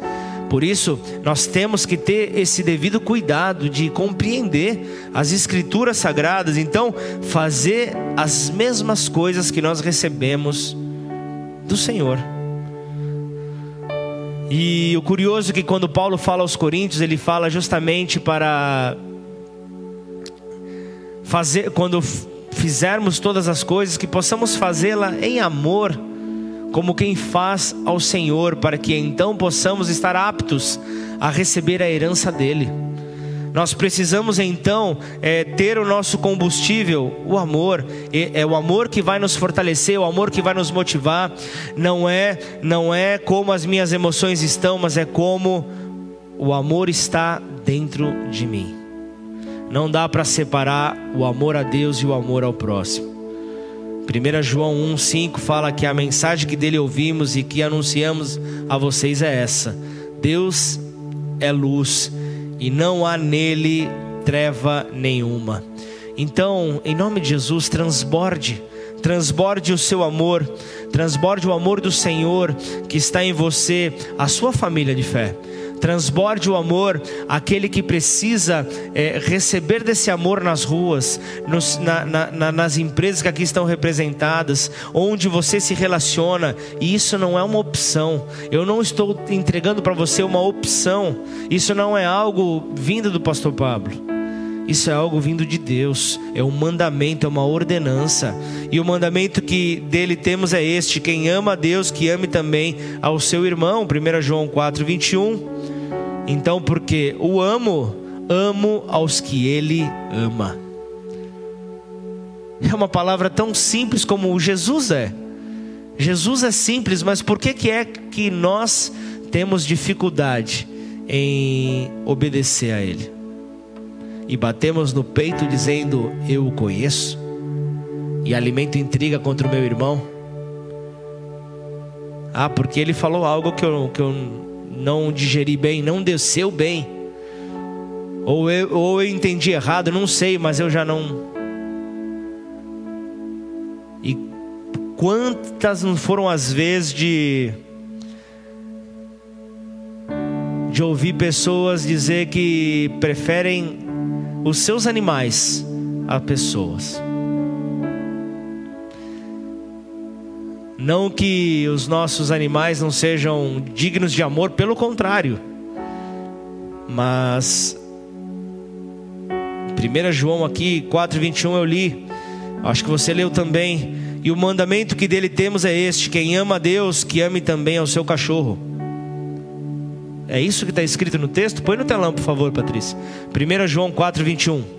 Por isso, nós temos que ter esse devido cuidado de compreender as escrituras sagradas, então, fazer as mesmas coisas que nós recebemos do Senhor. E o curioso é que quando Paulo fala aos Coríntios, ele fala justamente para fazer, quando fizermos todas as coisas, que possamos fazê-la em amor como quem faz ao Senhor, para que então possamos estar aptos a receber a herança dele. Nós precisamos então é, ter o nosso combustível, o amor. É o amor que vai nos fortalecer, o amor que vai nos motivar. Não é, não é como as minhas emoções estão, mas é como o amor está dentro de mim. Não dá para separar o amor a Deus e o amor ao próximo. 1 João 1,5 fala que a mensagem que dele ouvimos e que anunciamos a vocês é essa: Deus é luz e não há nele treva nenhuma. Então, em nome de Jesus, transborde, transborde o seu amor, transborde o amor do Senhor que está em você, a sua família de fé transborde o amor aquele que precisa é, receber desse amor nas ruas, nos, na, na, nas empresas que aqui estão representadas, onde você se relaciona, e isso não é uma opção. Eu não estou entregando para você uma opção, isso não é algo vindo do pastor Pablo. Isso é algo vindo de Deus, é um mandamento, é uma ordenança. E o mandamento que dele temos é este: quem ama a Deus, que ame também ao seu irmão. 1 João 4, 21. Então, porque o amo, amo aos que ele ama. É uma palavra tão simples como Jesus é. Jesus é simples, mas por que, que é que nós temos dificuldade em obedecer a Ele? E batemos no peito dizendo: Eu o conheço, e alimento intriga contra o meu irmão. Ah, porque ele falou algo que eu, que eu não digeri bem, não desceu bem. Ou eu, ou eu entendi errado, não sei, mas eu já não. E quantas não foram as vezes de. de ouvir pessoas dizer que preferem os seus animais a pessoas. Não que os nossos animais não sejam dignos de amor, pelo contrário. Mas 1 João aqui 4:21 eu li. Acho que você leu também. E o mandamento que dele temos é este: quem ama a Deus, que ame também ao seu cachorro. É isso que está escrito no texto? Põe no telão, por favor, Patrícia. 1 João 4:21.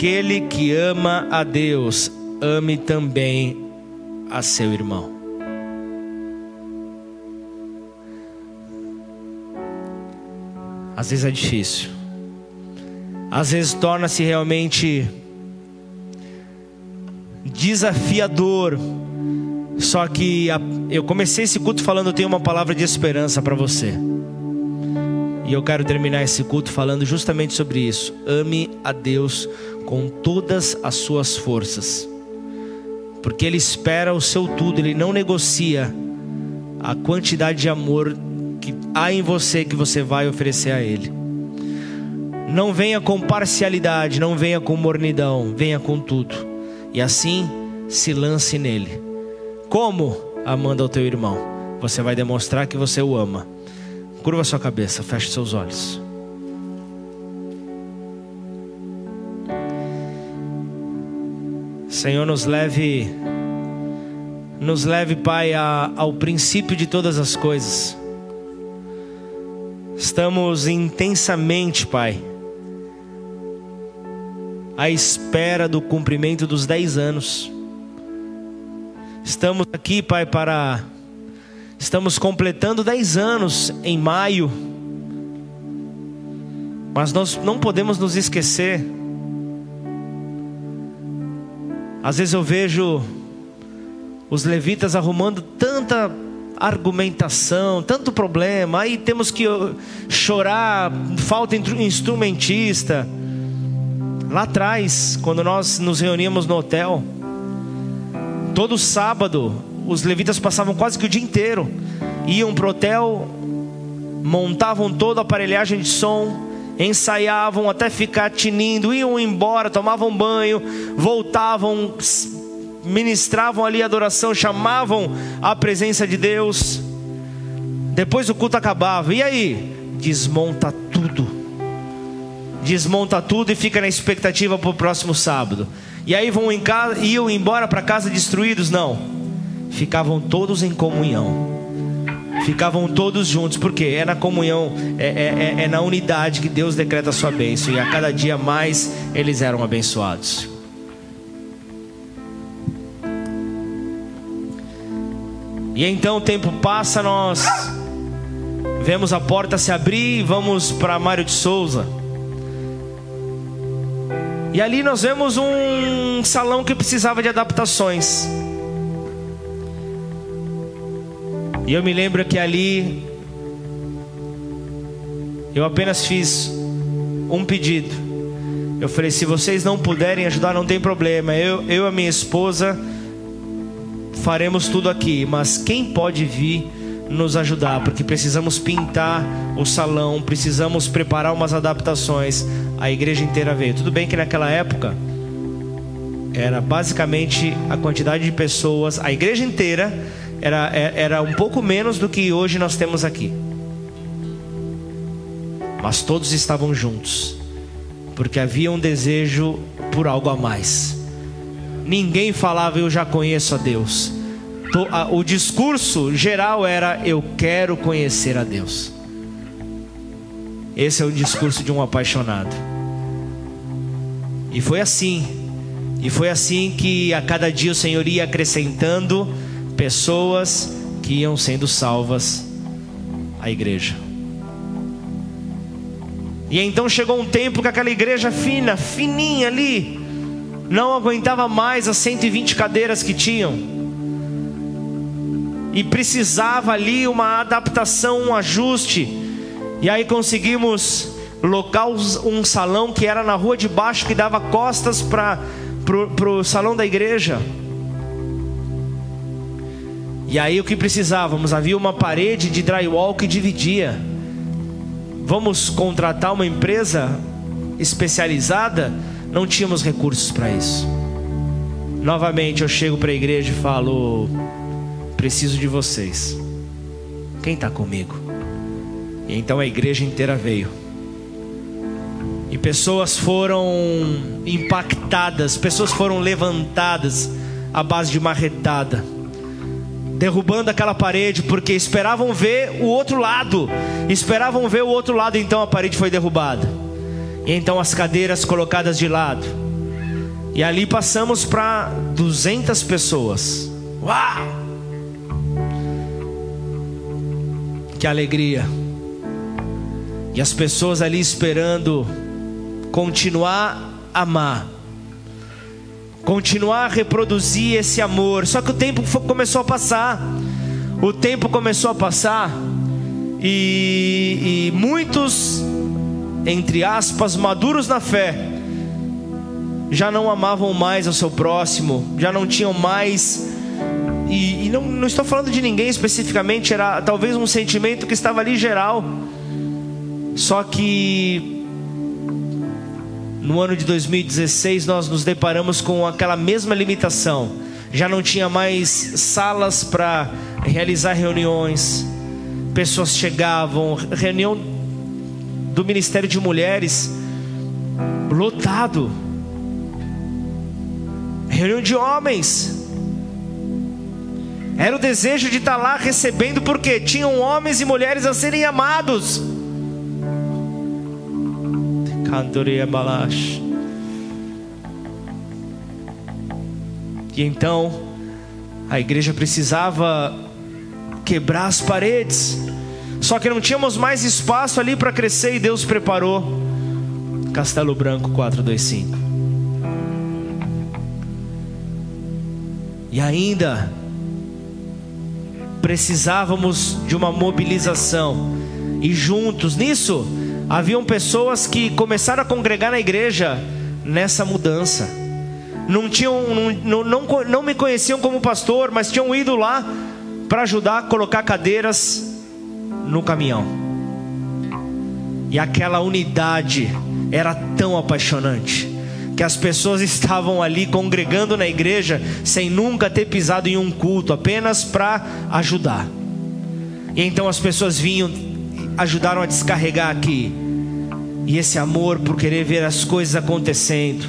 Aquele que ama a Deus, ame também a seu irmão. Às vezes é difícil. Às vezes torna-se realmente desafiador. Só que eu comecei esse culto falando, eu tenho uma palavra de esperança para você. E eu quero terminar esse culto falando justamente sobre isso. Ame a Deus com todas as suas forças. Porque Ele espera o seu tudo, Ele não negocia a quantidade de amor que há em você que você vai oferecer a Ele. Não venha com parcialidade, não venha com mornidão, venha com tudo. E assim se lance nele. Como? Amando ao teu irmão. Você vai demonstrar que você o ama. Curva sua cabeça, feche seus olhos. Senhor, nos leve, nos leve, Pai, a, ao princípio de todas as coisas. Estamos intensamente, Pai, à espera do cumprimento dos dez anos. Estamos aqui, Pai, para Estamos completando 10 anos em maio. Mas nós não podemos nos esquecer. Às vezes eu vejo os levitas arrumando tanta argumentação, tanto problema, aí temos que chorar, falta instrumentista. Lá atrás, quando nós nos reuníamos no hotel, todo sábado os levitas passavam quase que o dia inteiro. Iam para o hotel, montavam toda a aparelhagem de som, ensaiavam até ficar tinindo, iam embora, tomavam banho, voltavam, ministravam ali a adoração, chamavam a presença de Deus. Depois o culto acabava. E aí? Desmonta tudo. Desmonta tudo e fica na expectativa para o próximo sábado. E aí vão em casa, iam embora para casa destruídos? Não ficavam todos em comunhão. Ficavam todos juntos, porque é na comunhão, é, é, é, na unidade que Deus decreta a sua bênção, e a cada dia mais eles eram abençoados. E então o tempo passa, nós vemos a porta se abrir e vamos para Mário de Souza. E ali nós vemos um salão que precisava de adaptações. E eu me lembro que ali eu apenas fiz um pedido. Eu falei: se vocês não puderem ajudar, não tem problema. Eu, eu e a minha esposa faremos tudo aqui. Mas quem pode vir nos ajudar? Porque precisamos pintar o salão, precisamos preparar umas adaptações. A igreja inteira veio. Tudo bem que naquela época era basicamente a quantidade de pessoas, a igreja inteira era, é, era um pouco menos do que hoje nós temos aqui. Mas todos estavam juntos, porque havia um desejo por algo a mais. Ninguém falava, eu já conheço a Deus. O discurso geral era, eu quero conhecer a Deus. Esse é o discurso de um apaixonado. E foi assim. E foi assim que a cada dia o Senhor ia acrescentando pessoas que iam sendo salvas à igreja. E então chegou um tempo que aquela igreja fina, fininha ali, não aguentava mais as 120 cadeiras que tinham. E precisava ali uma adaptação, um ajuste. E aí conseguimos local um salão que era na rua de baixo que dava costas para o salão da igreja. E aí o que precisávamos? Havia uma parede de drywall que dividia. Vamos contratar uma empresa especializada? Não tínhamos recursos para isso. Novamente eu chego para a igreja e falo: preciso de vocês. Quem está comigo? E então a igreja inteira veio. E pessoas foram impactadas, pessoas foram levantadas à base de marretada, derrubando aquela parede, porque esperavam ver o outro lado, esperavam ver o outro lado, então a parede foi derrubada. E então as cadeiras colocadas de lado. E ali passamos para 200 pessoas. Uau! Que alegria! E as pessoas ali esperando continuar a amar, continuar a reproduzir esse amor. Só que o tempo começou a passar, o tempo começou a passar, e, e muitos, entre aspas, maduros na fé, já não amavam mais o seu próximo, já não tinham mais. E, e não, não estou falando de ninguém especificamente, era talvez um sentimento que estava ali geral. Só que no ano de 2016 nós nos deparamos com aquela mesma limitação. Já não tinha mais salas para realizar reuniões. Pessoas chegavam, reunião do Ministério de Mulheres lotado. Reunião de homens. Era o desejo de estar lá recebendo, porque tinham homens e mulheres a serem amados. E então a igreja precisava quebrar as paredes. Só que não tínhamos mais espaço ali para crescer e Deus preparou Castelo Branco 425. E ainda precisávamos de uma mobilização. E juntos nisso haviam pessoas que começaram a congregar na igreja nessa mudança. Não tinham, não, não, não, não me conheciam como pastor, mas tinham ido lá para ajudar a colocar cadeiras no caminhão. E aquela unidade era tão apaixonante que as pessoas estavam ali congregando na igreja sem nunca ter pisado em um culto, apenas para ajudar. E então as pessoas vinham, ajudaram a descarregar aqui. E esse amor por querer ver as coisas acontecendo.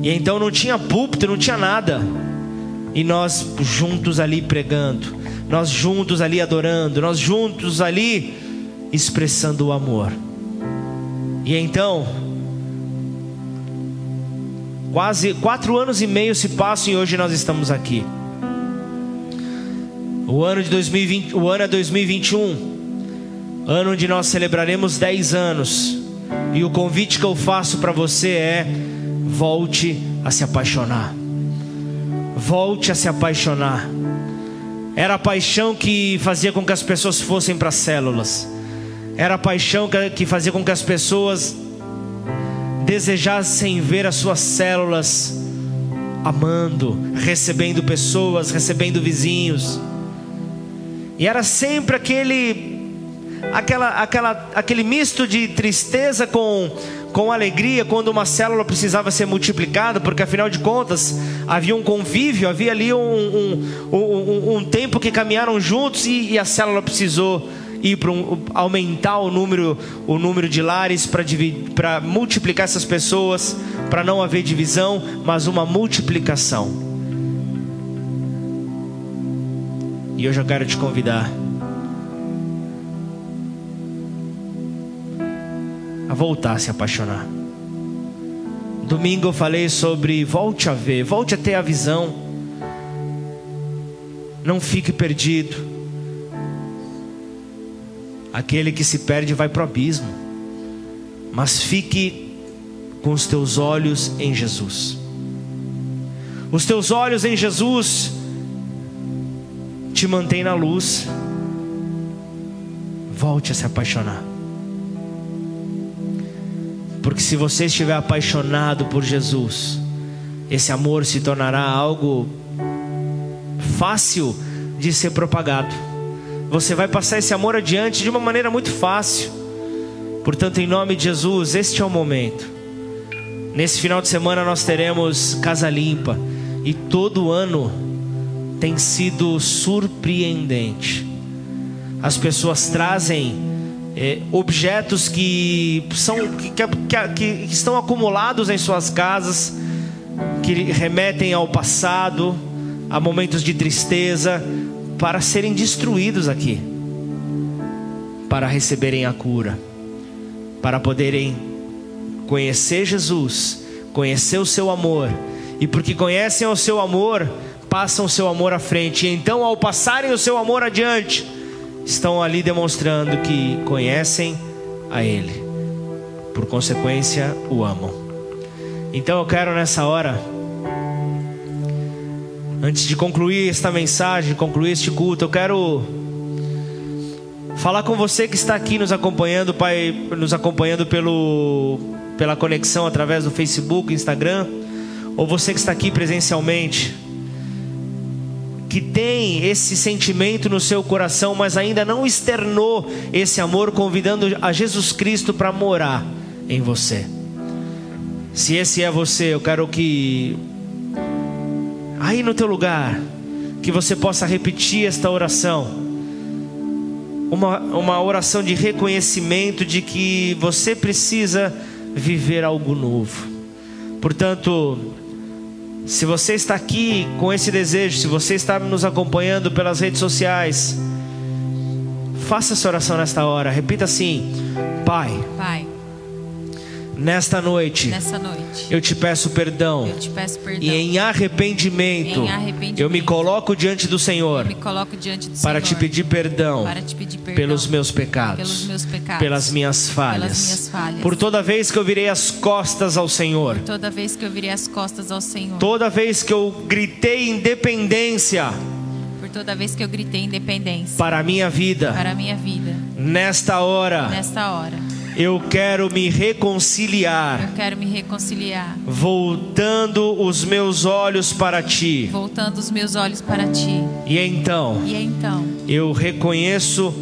E então não tinha púlpito, não tinha nada. E nós juntos ali pregando, nós juntos ali adorando, nós juntos ali expressando o amor. E então, quase quatro anos e meio se passam e hoje nós estamos aqui. O ano de 2020, o ano é 2021, ano onde nós celebraremos 10 anos. E o convite que eu faço para você é: volte a se apaixonar. Volte a se apaixonar. Era a paixão que fazia com que as pessoas fossem para as células. Era a paixão que fazia com que as pessoas desejassem ver as suas células amando, recebendo pessoas, recebendo vizinhos. E era sempre aquele aquela, aquela, aquele misto de tristeza com, com alegria quando uma célula precisava ser multiplicada, porque afinal de contas havia um convívio, havia ali um, um, um, um tempo que caminharam juntos e, e a célula precisou ir para um, aumentar o número, o número de lares para multiplicar essas pessoas, para não haver divisão, mas uma multiplicação. E hoje eu quero te convidar a voltar a se apaixonar. Domingo eu falei sobre volte a ver, volte a ter a visão. Não fique perdido. Aquele que se perde vai para o abismo. Mas fique com os teus olhos em Jesus. Os teus olhos em Jesus te mantém na luz. Volte a se apaixonar. Porque se você estiver apaixonado por Jesus, esse amor se tornará algo fácil de ser propagado. Você vai passar esse amor adiante de uma maneira muito fácil. Portanto, em nome de Jesus, este é o momento. Nesse final de semana nós teremos Casa Limpa e todo ano tem sido surpreendente. As pessoas trazem é, objetos que são que, que, que, estão acumulados em suas casas, que remetem ao passado, a momentos de tristeza, para serem destruídos aqui, para receberem a cura, para poderem conhecer Jesus, conhecer o seu amor, e porque conhecem o seu amor, passam o seu amor à frente, e então, ao passarem o seu amor adiante, estão ali demonstrando que conhecem a Ele, por consequência, o amam. Então eu quero nessa hora Antes de concluir esta mensagem, concluir este culto, eu quero falar com você que está aqui nos acompanhando, Pai, nos acompanhando pelo pela conexão através do Facebook, Instagram, ou você que está aqui presencialmente, que tem esse sentimento no seu coração, mas ainda não externou esse amor, convidando a Jesus Cristo para morar em você. Se esse é você, eu quero que aí no teu lugar, que você possa repetir esta oração. Uma, uma oração de reconhecimento de que você precisa viver algo novo. Portanto, se você está aqui com esse desejo, se você está nos acompanhando pelas redes sociais, faça essa oração nesta hora. Repita assim: Pai. Pai Nesta noite, noite eu te peço perdão. Eu te peço perdão. E em arrependimento, Em arrependimento, eu me coloco diante do Senhor diante do para Senhor, te pedir perdão, para te pedir perdão pelos meus pecados, pelos meus pecados, pelas minhas falhas, pelas minhas falhas. por toda vez que eu virei as costas ao Senhor, toda vez que eu virei as costas ao Senhor, toda vez que eu gritei independência toda vez que eu gritei independência para a minha vida, para a minha vida, nesta hora, nesta hora, eu quero me reconciliar, eu quero me reconciliar, voltando os meus olhos para ti. voltando os meus olhos para ti. E então, E então eu reconheço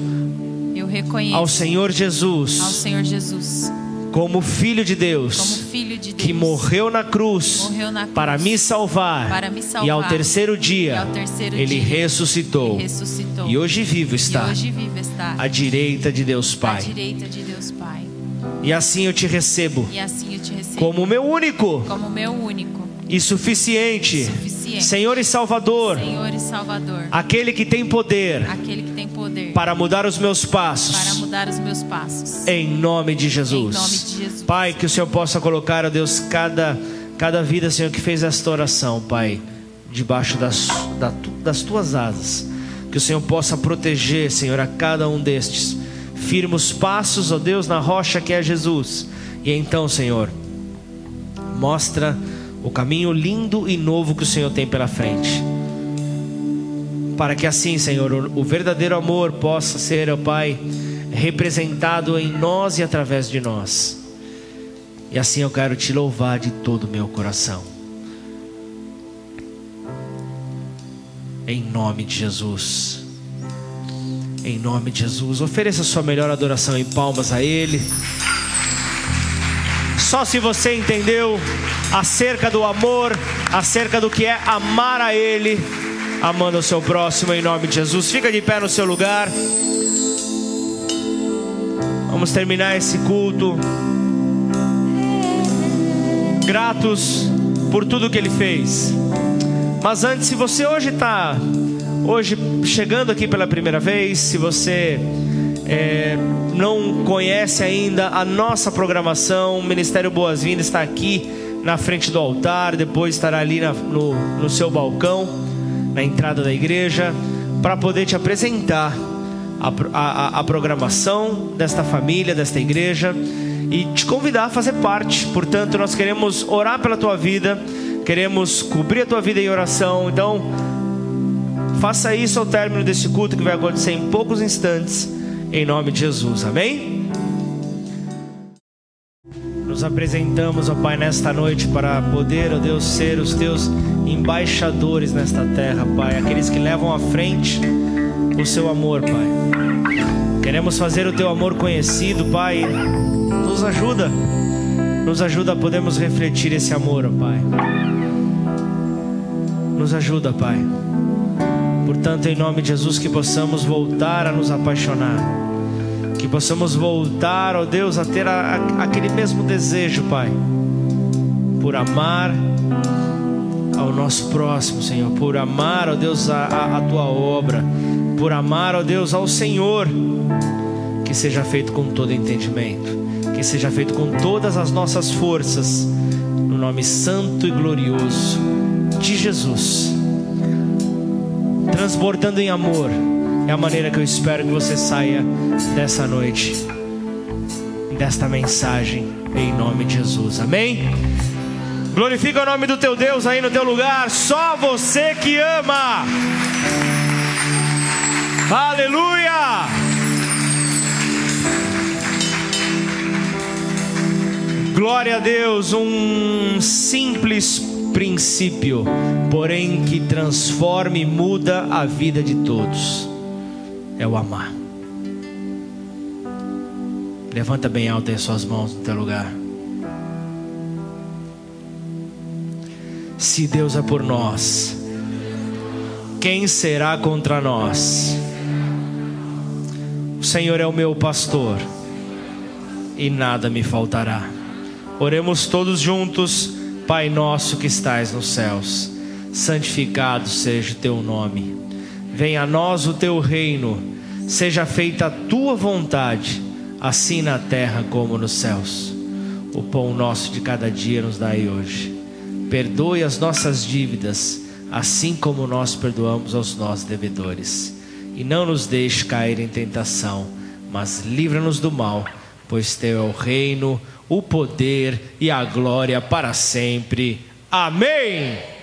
eu reconheço ao Senhor Jesus ao Senhor Jesus como Filho de como Deus filho de Deus que morreu na cruz Morreu na cruz para me salvar para me salvar. e ao terceiro dia ao terceiro ele dia, ressuscitou Ele ressuscitou. e hoje vivo está hoje vivo está à direita de Deus à Pai. direita de Deus Pai. E assim eu te recebo E assim eu te recebo como meu único como meu único e suficiente Suficiente. Senhor e Salvador, Senhor e Salvador, aquele que tem poder aquele que tem poder para mudar os meus para passos. mudar os meus passos. Em nome de Jesus. Em nome de Jesus. Pai, que o Senhor possa colocar, ó Deus, cada, cada vida, Senhor, que fez esta oração, Pai, debaixo das, da- das tuas asas. Que o Senhor possa proteger, Senhor, a cada um destes. Firma os passos, ó Deus, na rocha que é Jesus. E então, Senhor, mostra o caminho lindo e novo que o Senhor tem pela frente. Para que assim, Senhor, o verdadeiro amor possa ser, ó Pai, representado em nós e através de nós. E assim eu quero te louvar de todo o meu coração. Em nome de Jesus. Em nome de Jesus. Ofereça sua melhor adoração em palmas a Ele. Só se você entendeu acerca do amor, acerca do que é amar a Ele, amando o seu próximo em nome de Jesus. Fica de pé no seu lugar. Vamos terminar esse culto. Gratos por tudo que Ele fez. Mas antes, se você hoje está hoje chegando aqui pela primeira vez, se você é, não conhece ainda a nossa programação, o Ministério Boas-Vindas está aqui na frente do altar, depois estará ali na- no, no seu balcão, na entrada da igreja, para poder te apresentar a, a- a programação desta família, desta igreja e te convidar a fazer parte. Portanto, nós queremos orar pela tua vida, queremos cobrir a tua vida em oração. Então, faça isso ao término desse culto que vai acontecer em poucos instantes, em nome de Jesus. Amém? Nos apresentamos, ó Pai, nesta noite para poder, ó Deus, ser os teus embaixadores nesta terra, Pai, aqueles que levam à frente o seu amor, Pai. Queremos fazer o teu amor conhecido, Pai. Nos ajuda, nos ajuda a podermos refletir esse amor, ó Pai. Nos ajuda, Pai. Portanto, em nome de Jesus, que possamos voltar a nos apaixonar. Que possamos voltar, ó Deus, a ter a, a, aquele mesmo desejo, Pai, por amar ao nosso próximo, Senhor, por amar, ó Deus, a, a, tua obra, por amar, ó Deus, ao Senhor. Que seja feito com todo entendimento, que seja feito com todas as nossas forças, no nome santo e glorioso de Jesus, transbordando em amor. É a maneira que eu espero que você saia dessa noite, desta mensagem, em nome de Jesus. Amém? Glorifica o nome do teu Deus aí no teu lugar, só você que ama. Aleluia! Glória a Deus, um simples princípio, porém que transforma e muda a vida de todos. É o amar. Levanta bem alto as suas mãos no teu lugar. Se Deus é por nós, quem será contra nós? O Senhor é o meu pastor e nada me faltará. Oremos todos juntos, Pai nosso que estais nos céus, santificado seja o teu nome. Venha a nós o teu reino, seja feita a tua vontade, assim na terra como nos céus. O pão nosso de cada dia nos dai hoje. Perdoe as nossas dívidas, assim como nós perdoamos aos nossos devedores. E não nos deixe cair em tentação, mas livra-nos do mal, pois teu é o reino, o poder e a glória para sempre. Amém.